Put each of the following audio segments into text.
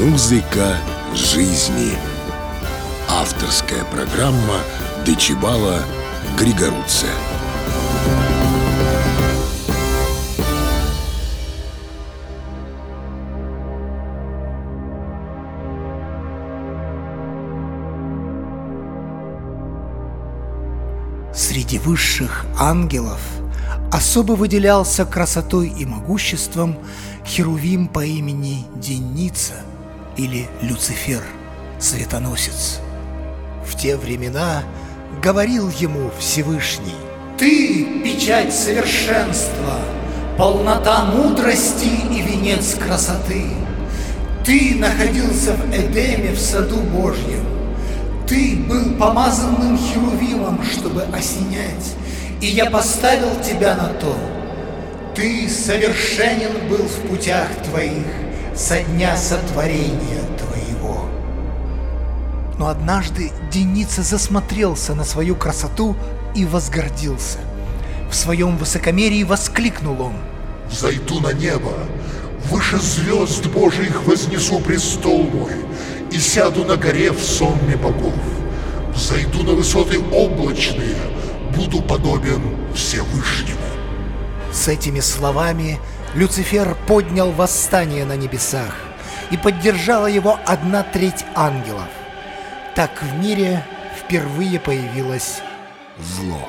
Музыка жизни. Авторская программа Дечибала Григоруция. Среди высших ангелов особо выделялся красотой и могуществом Херувим по имени Деница или Люцифер, светоносец. В те времена говорил ему Всевышний «Ты – печать совершенства, полнота мудрости и венец красоты. Ты находился в Эдеме в саду Божьем. Ты был помазанным Херувимом, чтобы осенять, и я поставил тебя на то. Ты совершенен был в путях твоих со дня сотворения твоего. Но однажды Деница засмотрелся на свою красоту и возгордился. В своем высокомерии воскликнул он. Зайду на небо, выше звезд Божьих вознесу престол мой и сяду на горе в сонме богов. Зайду на высоты облачные, буду подобен Всевышнему. С этими словами Люцифер поднял восстание на небесах, и поддержала его одна треть ангелов. Так в мире впервые появилось зло.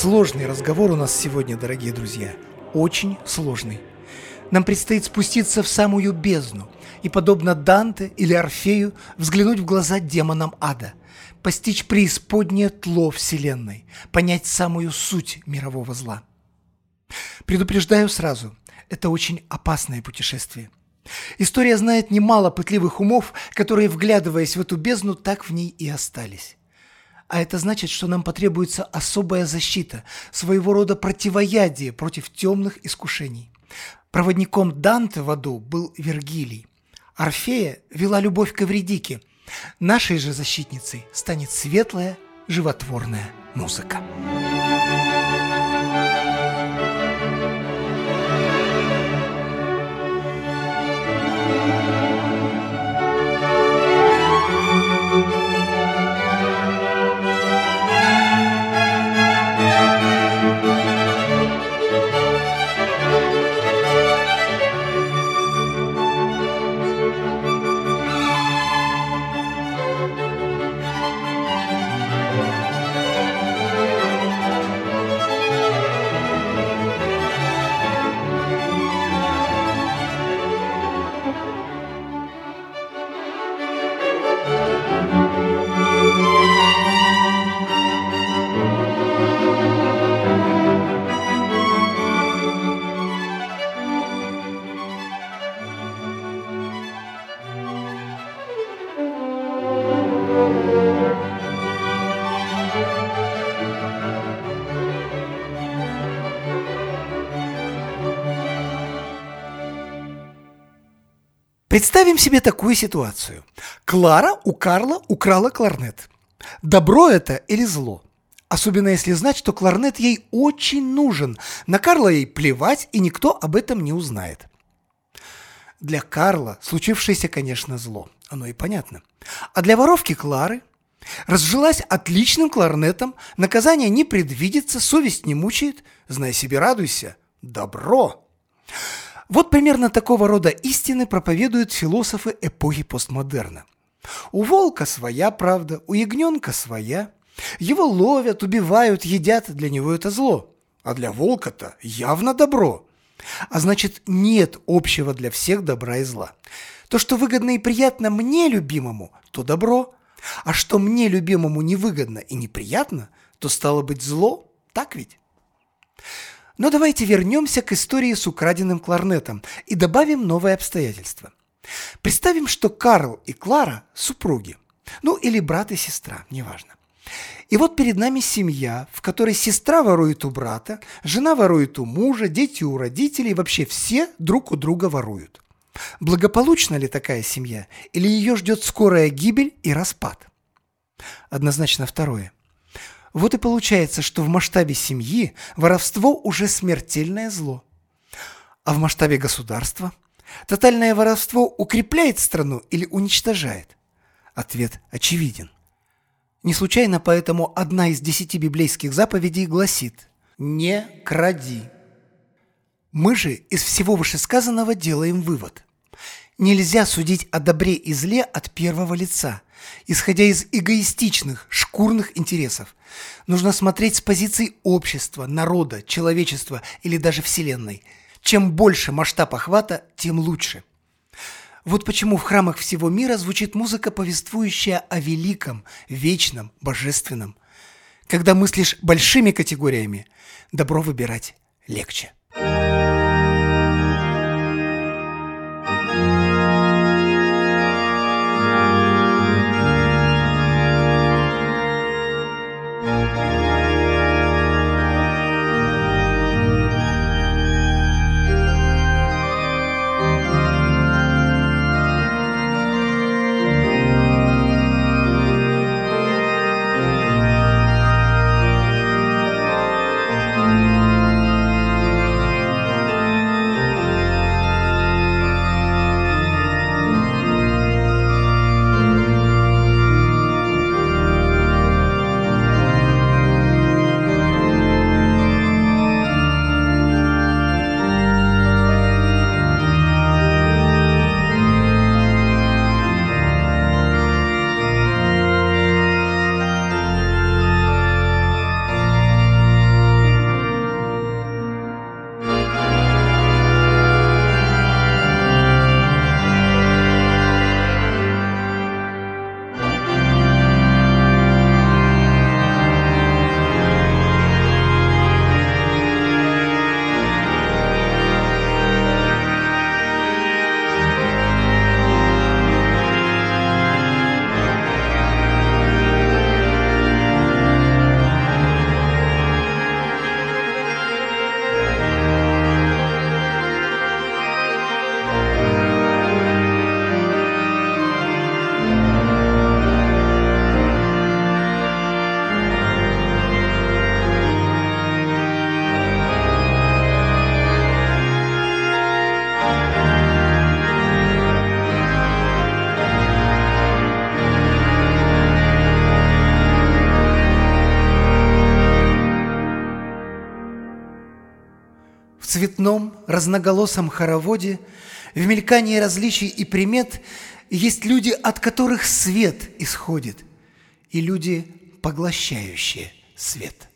Сложный разговор у нас сегодня, дорогие друзья. Очень сложный. Нам предстоит спуститься в самую бездну и, подобно Данте или Орфею, взглянуть в глаза демонам ада, постичь преисподнее тло Вселенной, понять самую суть мирового зла. Предупреждаю сразу, это очень опасное путешествие. История знает немало пытливых умов, которые, вглядываясь в эту бездну, так в ней и остались. А это значит, что нам потребуется особая защита, своего рода противоядие против темных искушений. Проводником Данте в аду был Вергилий. Орфея вела любовь к Эвредике. Нашей же защитницей станет светлая, животворная музыка. Представим себе такую ситуацию. Клара у Карла украла кларнет. Добро это или зло? Особенно если знать, что кларнет ей очень нужен. На Карла ей плевать, и никто об этом не узнает. Для Карла случившееся, конечно, зло. Оно и понятно. А для воровки Клары Разжилась отличным кларнетом, наказание не предвидится, совесть не мучает, знай себе, радуйся. Добро! Вот примерно такого рода истины проповедуют философы эпохи постмодерна. У волка своя правда, у ягненка своя. Его ловят, убивают, едят, для него это зло. А для волка-то явно добро. А значит, нет общего для всех добра и зла. То, что выгодно и приятно мне, любимому, то добро. А что мне, любимому, невыгодно и неприятно, то стало быть зло, так ведь? Но давайте вернемся к истории с украденным кларнетом и добавим новое обстоятельство. Представим, что Карл и Клара – супруги. Ну, или брат и сестра, неважно. И вот перед нами семья, в которой сестра ворует у брата, жена ворует у мужа, дети у родителей, вообще все друг у друга воруют. Благополучна ли такая семья, или ее ждет скорая гибель и распад? Однозначно второе. Вот и получается, что в масштабе семьи воровство уже смертельное зло. А в масштабе государства тотальное воровство укрепляет страну или уничтожает? Ответ очевиден. Не случайно поэтому одна из десяти библейских заповедей гласит «Не кради». Мы же из всего вышесказанного делаем вывод. Нельзя судить о добре и зле от первого лица, исходя из эгоистичных, шкурных интересов. Нужно смотреть с позиции общества, народа, человечества или даже Вселенной. Чем больше масштаб охвата, тем лучше. Вот почему в храмах всего мира звучит музыка, повествующая о великом, вечном, божественном. Когда мыслишь большими категориями, добро выбирать легче. Разноголосом хороводе, в мелькании различий и примет есть люди, от которых свет исходит, и люди, поглощающие свет.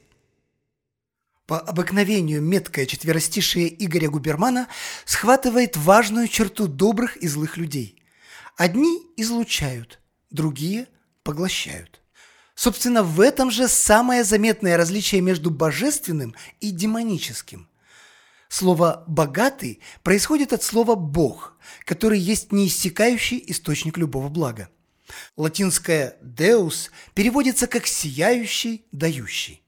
По обыкновению меткое четверостишие Игоря Губермана схватывает важную черту добрых и злых людей. Одни излучают, другие поглощают. Собственно, в этом же самое заметное различие между божественным и демоническим. Слово «богатый» происходит от слова «бог», который есть неиссякающий источник любого блага. Латинское «deus» переводится как «сияющий, дающий».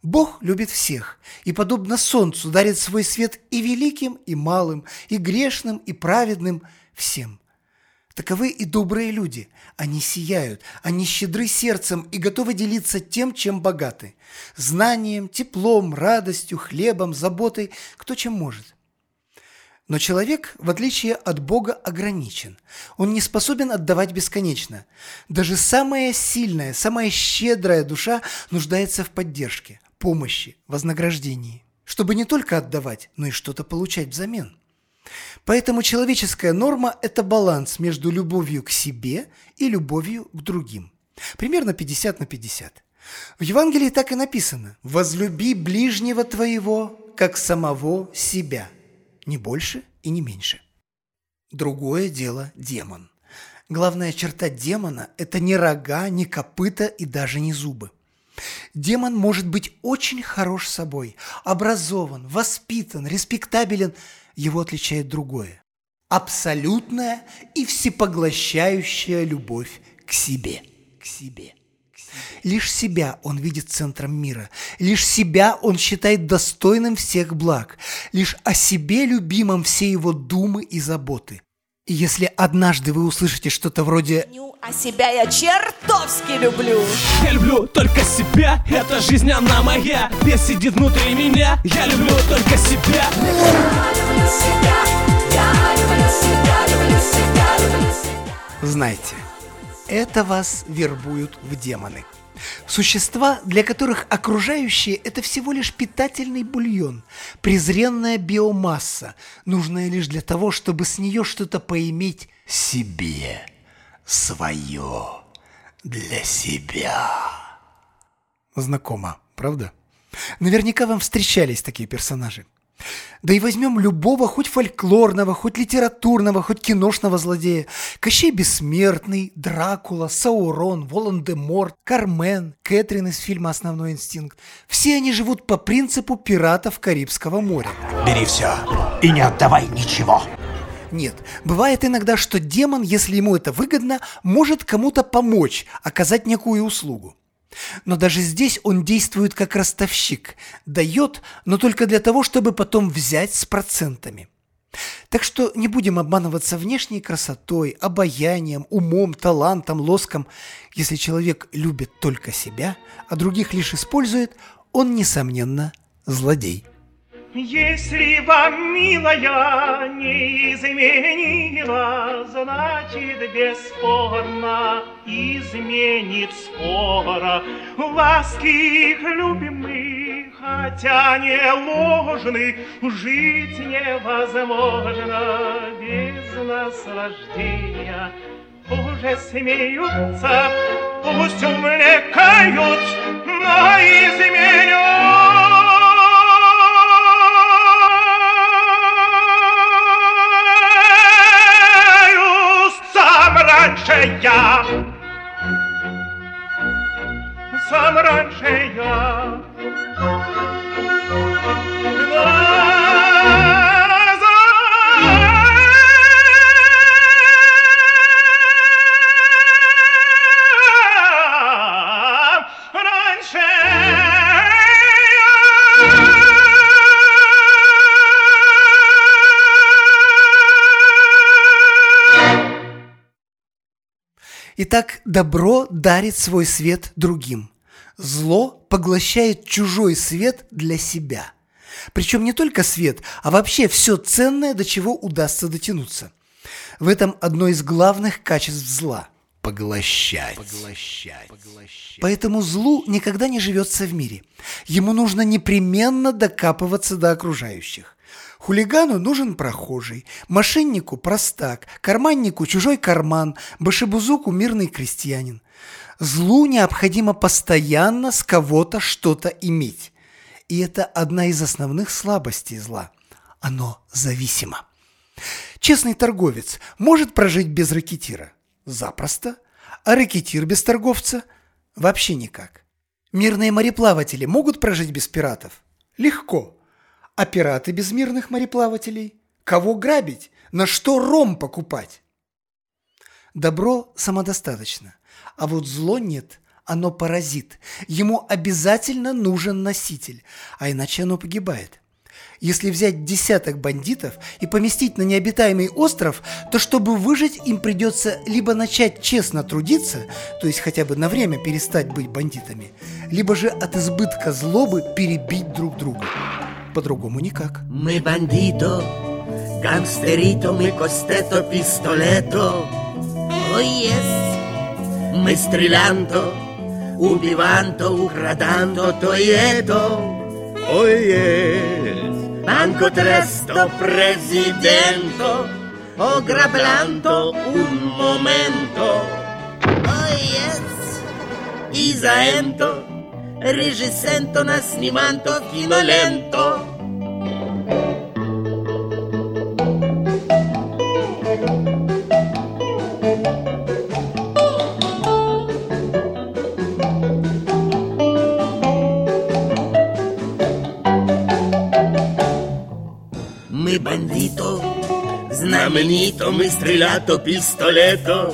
Бог любит всех и, подобно солнцу, дарит свой свет и великим, и малым, и грешным, и праведным всем. Таковы и добрые люди. Они сияют, они щедры сердцем и готовы делиться тем, чем богаты. Знанием, теплом, радостью, хлебом, заботой, кто чем может. Но человек, в отличие от Бога, ограничен. Он не способен отдавать бесконечно. Даже самая сильная, самая щедрая душа нуждается в поддержке, помощи, вознаграждении, чтобы не только отдавать, но и что-то получать взамен. Поэтому человеческая норма – это баланс между любовью к себе и любовью к другим. Примерно 50 на 50. В Евангелии так и написано «Возлюби ближнего твоего, как самого себя» не больше и не меньше. Другое дело демон. Главная черта демона – это не рога, не копыта и даже не зубы. Демон может быть очень хорош собой, образован, воспитан, респектабелен. Его отличает другое – абсолютная и всепоглощающая любовь к себе. К себе. Лишь себя он видит центром мира. Лишь себя он считает достойным всех благ. Лишь о себе любимом все его думы и заботы. И если однажды вы услышите что-то вроде А себя я чертовски люблю. Я люблю только себя, эта жизнь она моя Бес сидит внутри меня, я люблю только себя Знайте, это вас вербуют в демоны. Существа, для которых окружающие – это всего лишь питательный бульон, презренная биомасса, нужная лишь для того, чтобы с нее что-то поиметь себе, свое, для себя. Знакомо, правда? Наверняка вам встречались такие персонажи. Да и возьмем любого, хоть фольклорного, хоть литературного, хоть киношного злодея. Кощей Бессмертный, Дракула, Саурон, Волан-де-Морт, Кармен, Кэтрин из фильма «Основной инстинкт». Все они живут по принципу пиратов Карибского моря. Бери все и не отдавай ничего. Нет, бывает иногда, что демон, если ему это выгодно, может кому-то помочь, оказать некую услугу. Но даже здесь он действует как ростовщик, дает, но только для того, чтобы потом взять с процентами. Так что не будем обманываться внешней красотой, обаянием, умом, талантом, лоском. Если человек любит только себя, а других лишь использует, он, несомненно, злодей. Если вам, милая, не изменила, значит, бесспорно изменит скоро. Ласки любимых, хотя не ложны, жить невозможно без наслаждения. Уже смеются, пусть увлекают, но изменят. Раньше я, сам раньше я. Итак, добро дарит свой свет другим. Зло поглощает чужой свет для себя. Причем не только свет, а вообще все ценное, до чего удастся дотянуться. В этом одно из главных качеств зла – поглощать. поглощать. Поэтому злу никогда не живется в мире. Ему нужно непременно докапываться до окружающих. Хулигану нужен прохожий, мошеннику – простак, карманнику – чужой карман, башебузуку – мирный крестьянин. Злу необходимо постоянно с кого-то что-то иметь. И это одна из основных слабостей зла. Оно зависимо. Честный торговец может прожить без рэкетира? Запросто. А рэкетир без торговца? Вообще никак. Мирные мореплаватели могут прожить без пиратов? Легко. А пираты без мирных мореплавателей? Кого грабить? На что ром покупать? Добро самодостаточно, а вот зло нет, оно паразит. Ему обязательно нужен носитель, а иначе оно погибает. Если взять десяток бандитов и поместить на необитаемый остров, то чтобы выжить, им придется либо начать честно трудиться, то есть хотя бы на время перестать быть бандитами, либо же от избытка злобы перебить друг друга. По-другому никак. Мы бандито, Gangsterito mi costeto pistoleto Oh yes. Мы стрелянто Убиванто, украданто, тоето Oh yes Manco tresto presidente, oh, ho grablanto un momento. Oh yes, Isaento, regisento na snimanto finolento. Знаменито, мы стрелято пистолето.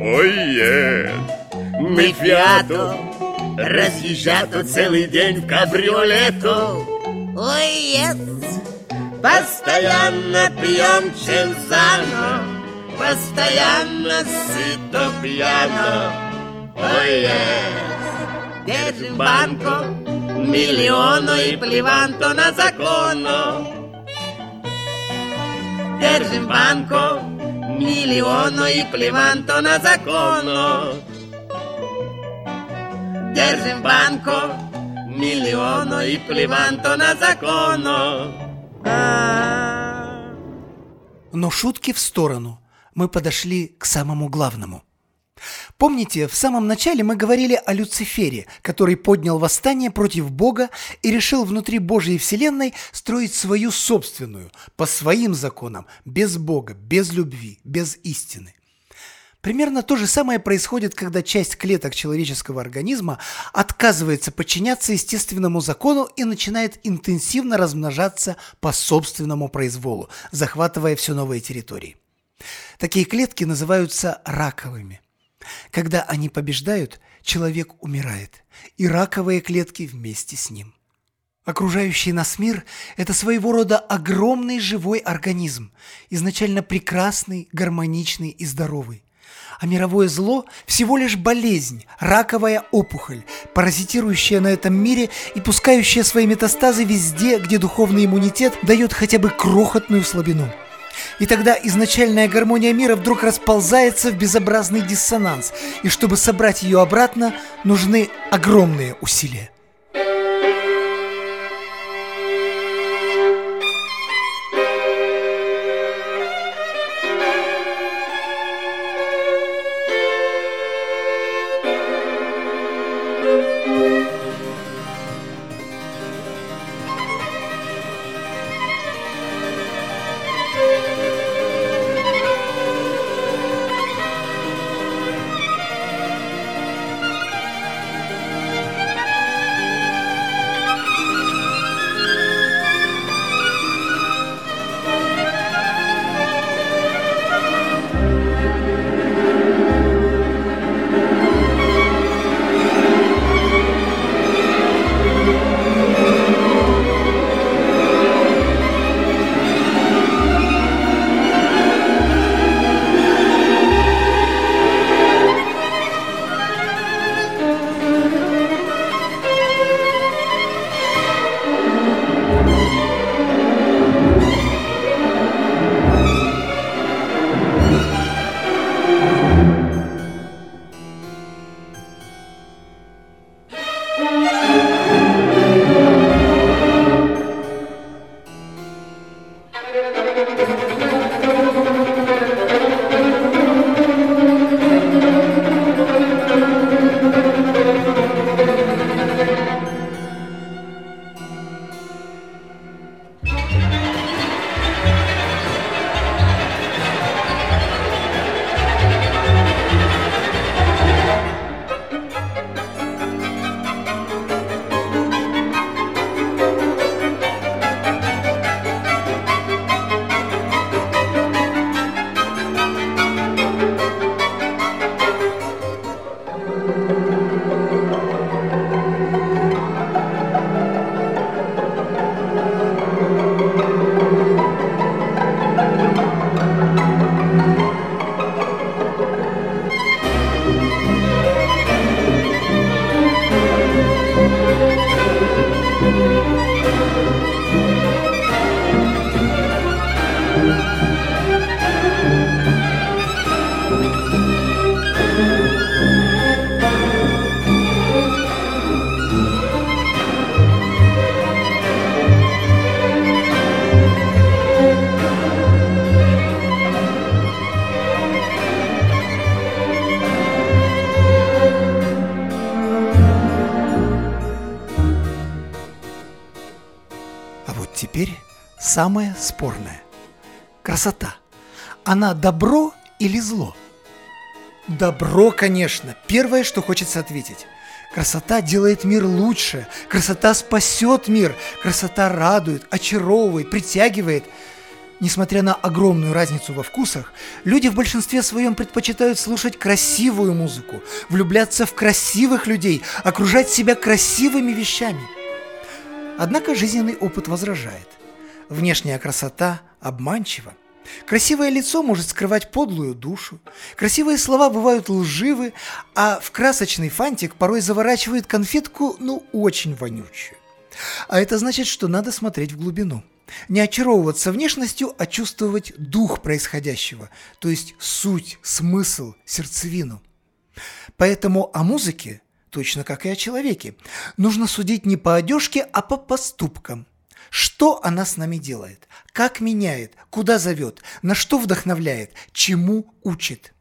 Ой, е, мы фиато, разъезжато целый день в кабриолето. Ой, постоянно пьем чензано, постоянно сыто пьяно. Ой, держим банко, миллиону и плеванто на закону. Держим банко, миллиону и плеванто на закону. Держим банко, миллиону и плеванто на закону. А. Но шутки в сторону. Мы подошли к самому главному. Помните, в самом начале мы говорили о Люцифере, который поднял восстание против Бога и решил внутри Божьей Вселенной строить свою собственную, по своим законам, без Бога, без любви, без истины. Примерно то же самое происходит, когда часть клеток человеческого организма отказывается подчиняться естественному закону и начинает интенсивно размножаться по собственному произволу, захватывая все новые территории. Такие клетки называются раковыми. Когда они побеждают, человек умирает, и раковые клетки вместе с ним. Окружающий нас мир – это своего рода огромный живой организм, изначально прекрасный, гармоничный и здоровый. А мировое зло – всего лишь болезнь, раковая опухоль, паразитирующая на этом мире и пускающая свои метастазы везде, где духовный иммунитет дает хотя бы крохотную слабину – и тогда изначальная гармония мира вдруг расползается в безобразный диссонанс, и чтобы собрать ее обратно, нужны огромные усилия. Теперь самое спорное. Красота. Она добро или зло? Добро, конечно. Первое, что хочется ответить. Красота делает мир лучше. Красота спасет мир. Красота радует, очаровывает, притягивает. Несмотря на огромную разницу во вкусах, люди в большинстве своем предпочитают слушать красивую музыку, влюбляться в красивых людей, окружать себя красивыми вещами. Однако жизненный опыт возражает. Внешняя красота обманчива. Красивое лицо может скрывать подлую душу. Красивые слова бывают лживы, а в красочный фантик порой заворачивает конфетку, ну, очень вонючую. А это значит, что надо смотреть в глубину. Не очаровываться внешностью, а чувствовать дух происходящего, то есть суть, смысл, сердцевину. Поэтому о музыке, точно как и о человеке, нужно судить не по одежке, а по поступкам. Что она с нами делает? Как меняет? Куда зовет? На что вдохновляет? Чему учит?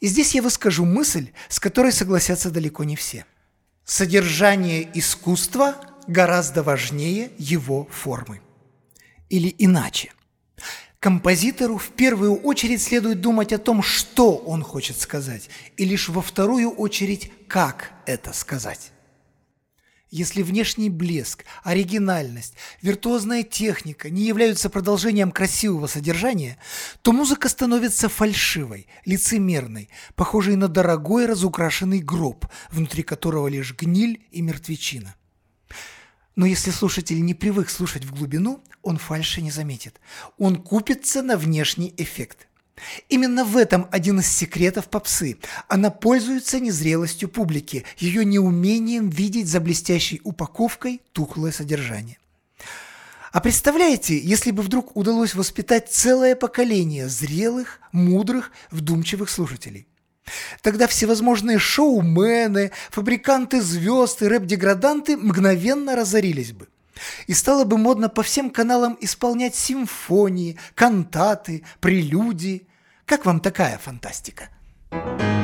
И здесь я выскажу мысль, с которой согласятся далеко не все. Содержание искусства гораздо важнее его формы. Или иначе. Композитору в первую очередь следует думать о том, что он хочет сказать, и лишь во вторую очередь, как это сказать. Если внешний блеск, оригинальность, виртуозная техника не являются продолжением красивого содержания, то музыка становится фальшивой, лицемерной, похожей на дорогой разукрашенный гроб, внутри которого лишь гниль и мертвечина. Но если слушатель не привык слушать в глубину, он фальши не заметит. Он купится на внешний эффект. Именно в этом один из секретов попсы. Она пользуется незрелостью публики, ее неумением видеть за блестящей упаковкой тухлое содержание. А представляете, если бы вдруг удалось воспитать целое поколение зрелых, мудрых, вдумчивых слушателей? Тогда всевозможные шоумены, фабриканты звезд и рэп-деграданты мгновенно разорились бы. И стало бы модно по всем каналам исполнять симфонии, кантаты, прелюдии. Как вам такая фантастика? Чем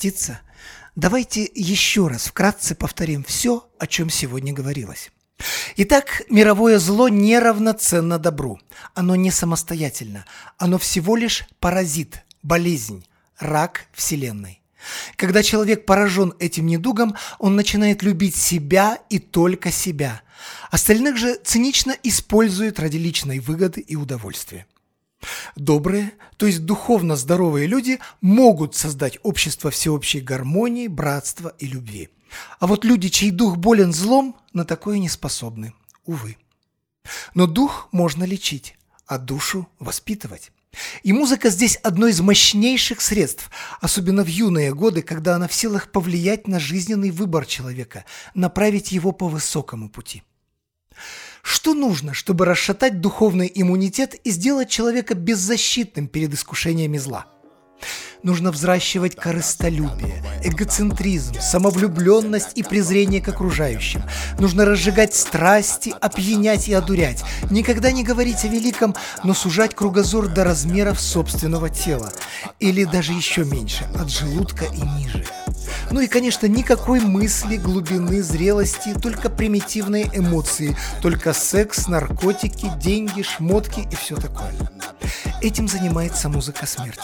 проститься, Давайте еще раз вкратце повторим все, о чем сегодня говорилось. Итак, мировое зло не равноценно добру. Оно не самостоятельно. Оно всего лишь паразит, болезнь, рак Вселенной. Когда человек поражен этим недугом, он начинает любить себя и только себя. Остальных же цинично использует ради личной выгоды и удовольствия. Добрые, то есть духовно здоровые люди могут создать общество всеобщей гармонии, братства и любви. А вот люди, чей дух болен злом, на такое не способны, увы. Но дух можно лечить, а душу воспитывать. И музыка здесь одно из мощнейших средств, особенно в юные годы, когда она в силах повлиять на жизненный выбор человека, направить его по высокому пути. Что нужно, чтобы расшатать духовный иммунитет и сделать человека беззащитным перед искушениями зла? Нужно взращивать корыстолюбие, эгоцентризм, самовлюбленность и презрение к окружающим. Нужно разжигать страсти, опьянять и одурять. Никогда не говорить о великом, но сужать кругозор до размеров собственного тела. Или даже еще меньше, от желудка и ниже. Ну и, конечно, никакой мысли, глубины, зрелости, только примитивные эмоции, только секс, наркотики, деньги, шмотки и все такое. Этим занимается музыка смерти.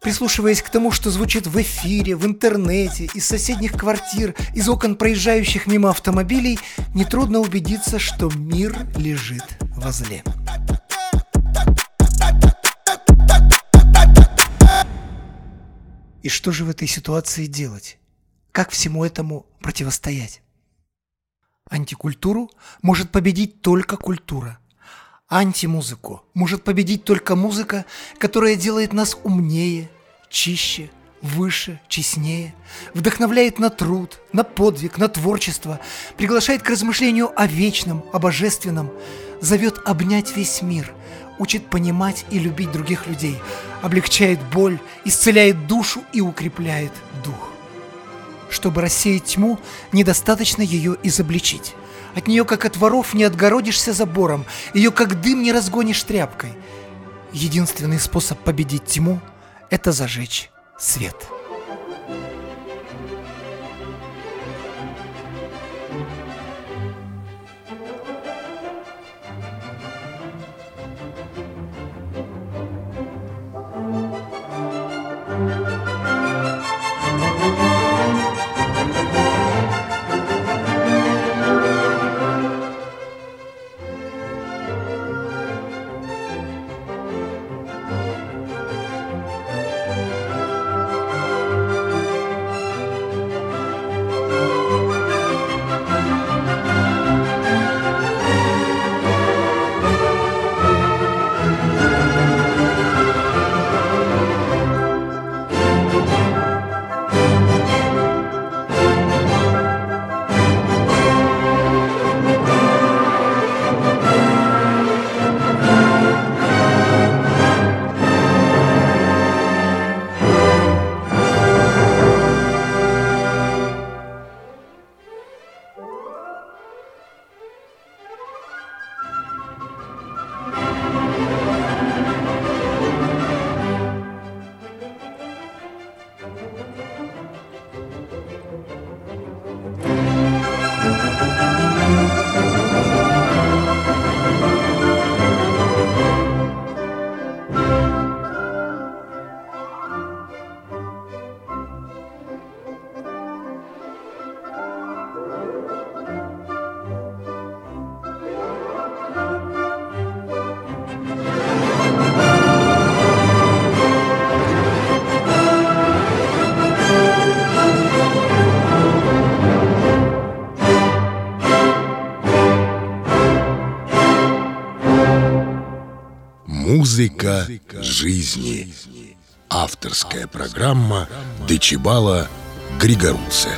Прислушиваясь к тому, что звучит в эфире, в интернете, из соседних квартир, из окон проезжающих мимо автомобилей, нетрудно убедиться, что мир лежит возле. И что же в этой ситуации делать? Как всему этому противостоять? Антикультуру может победить только культура – антимузыку может победить только музыка, которая делает нас умнее, чище, выше, честнее, вдохновляет на труд, на подвиг, на творчество, приглашает к размышлению о вечном, о божественном, зовет обнять весь мир, учит понимать и любить других людей, облегчает боль, исцеляет душу и укрепляет дух. Чтобы рассеять тьму, недостаточно ее изобличить. От нее, как от воров, не отгородишься забором, ее, как дым, не разгонишь тряпкой. Единственный способ победить тьму – это зажечь свет. Музыка жизни. Авторская программа Дечибала Григоруция.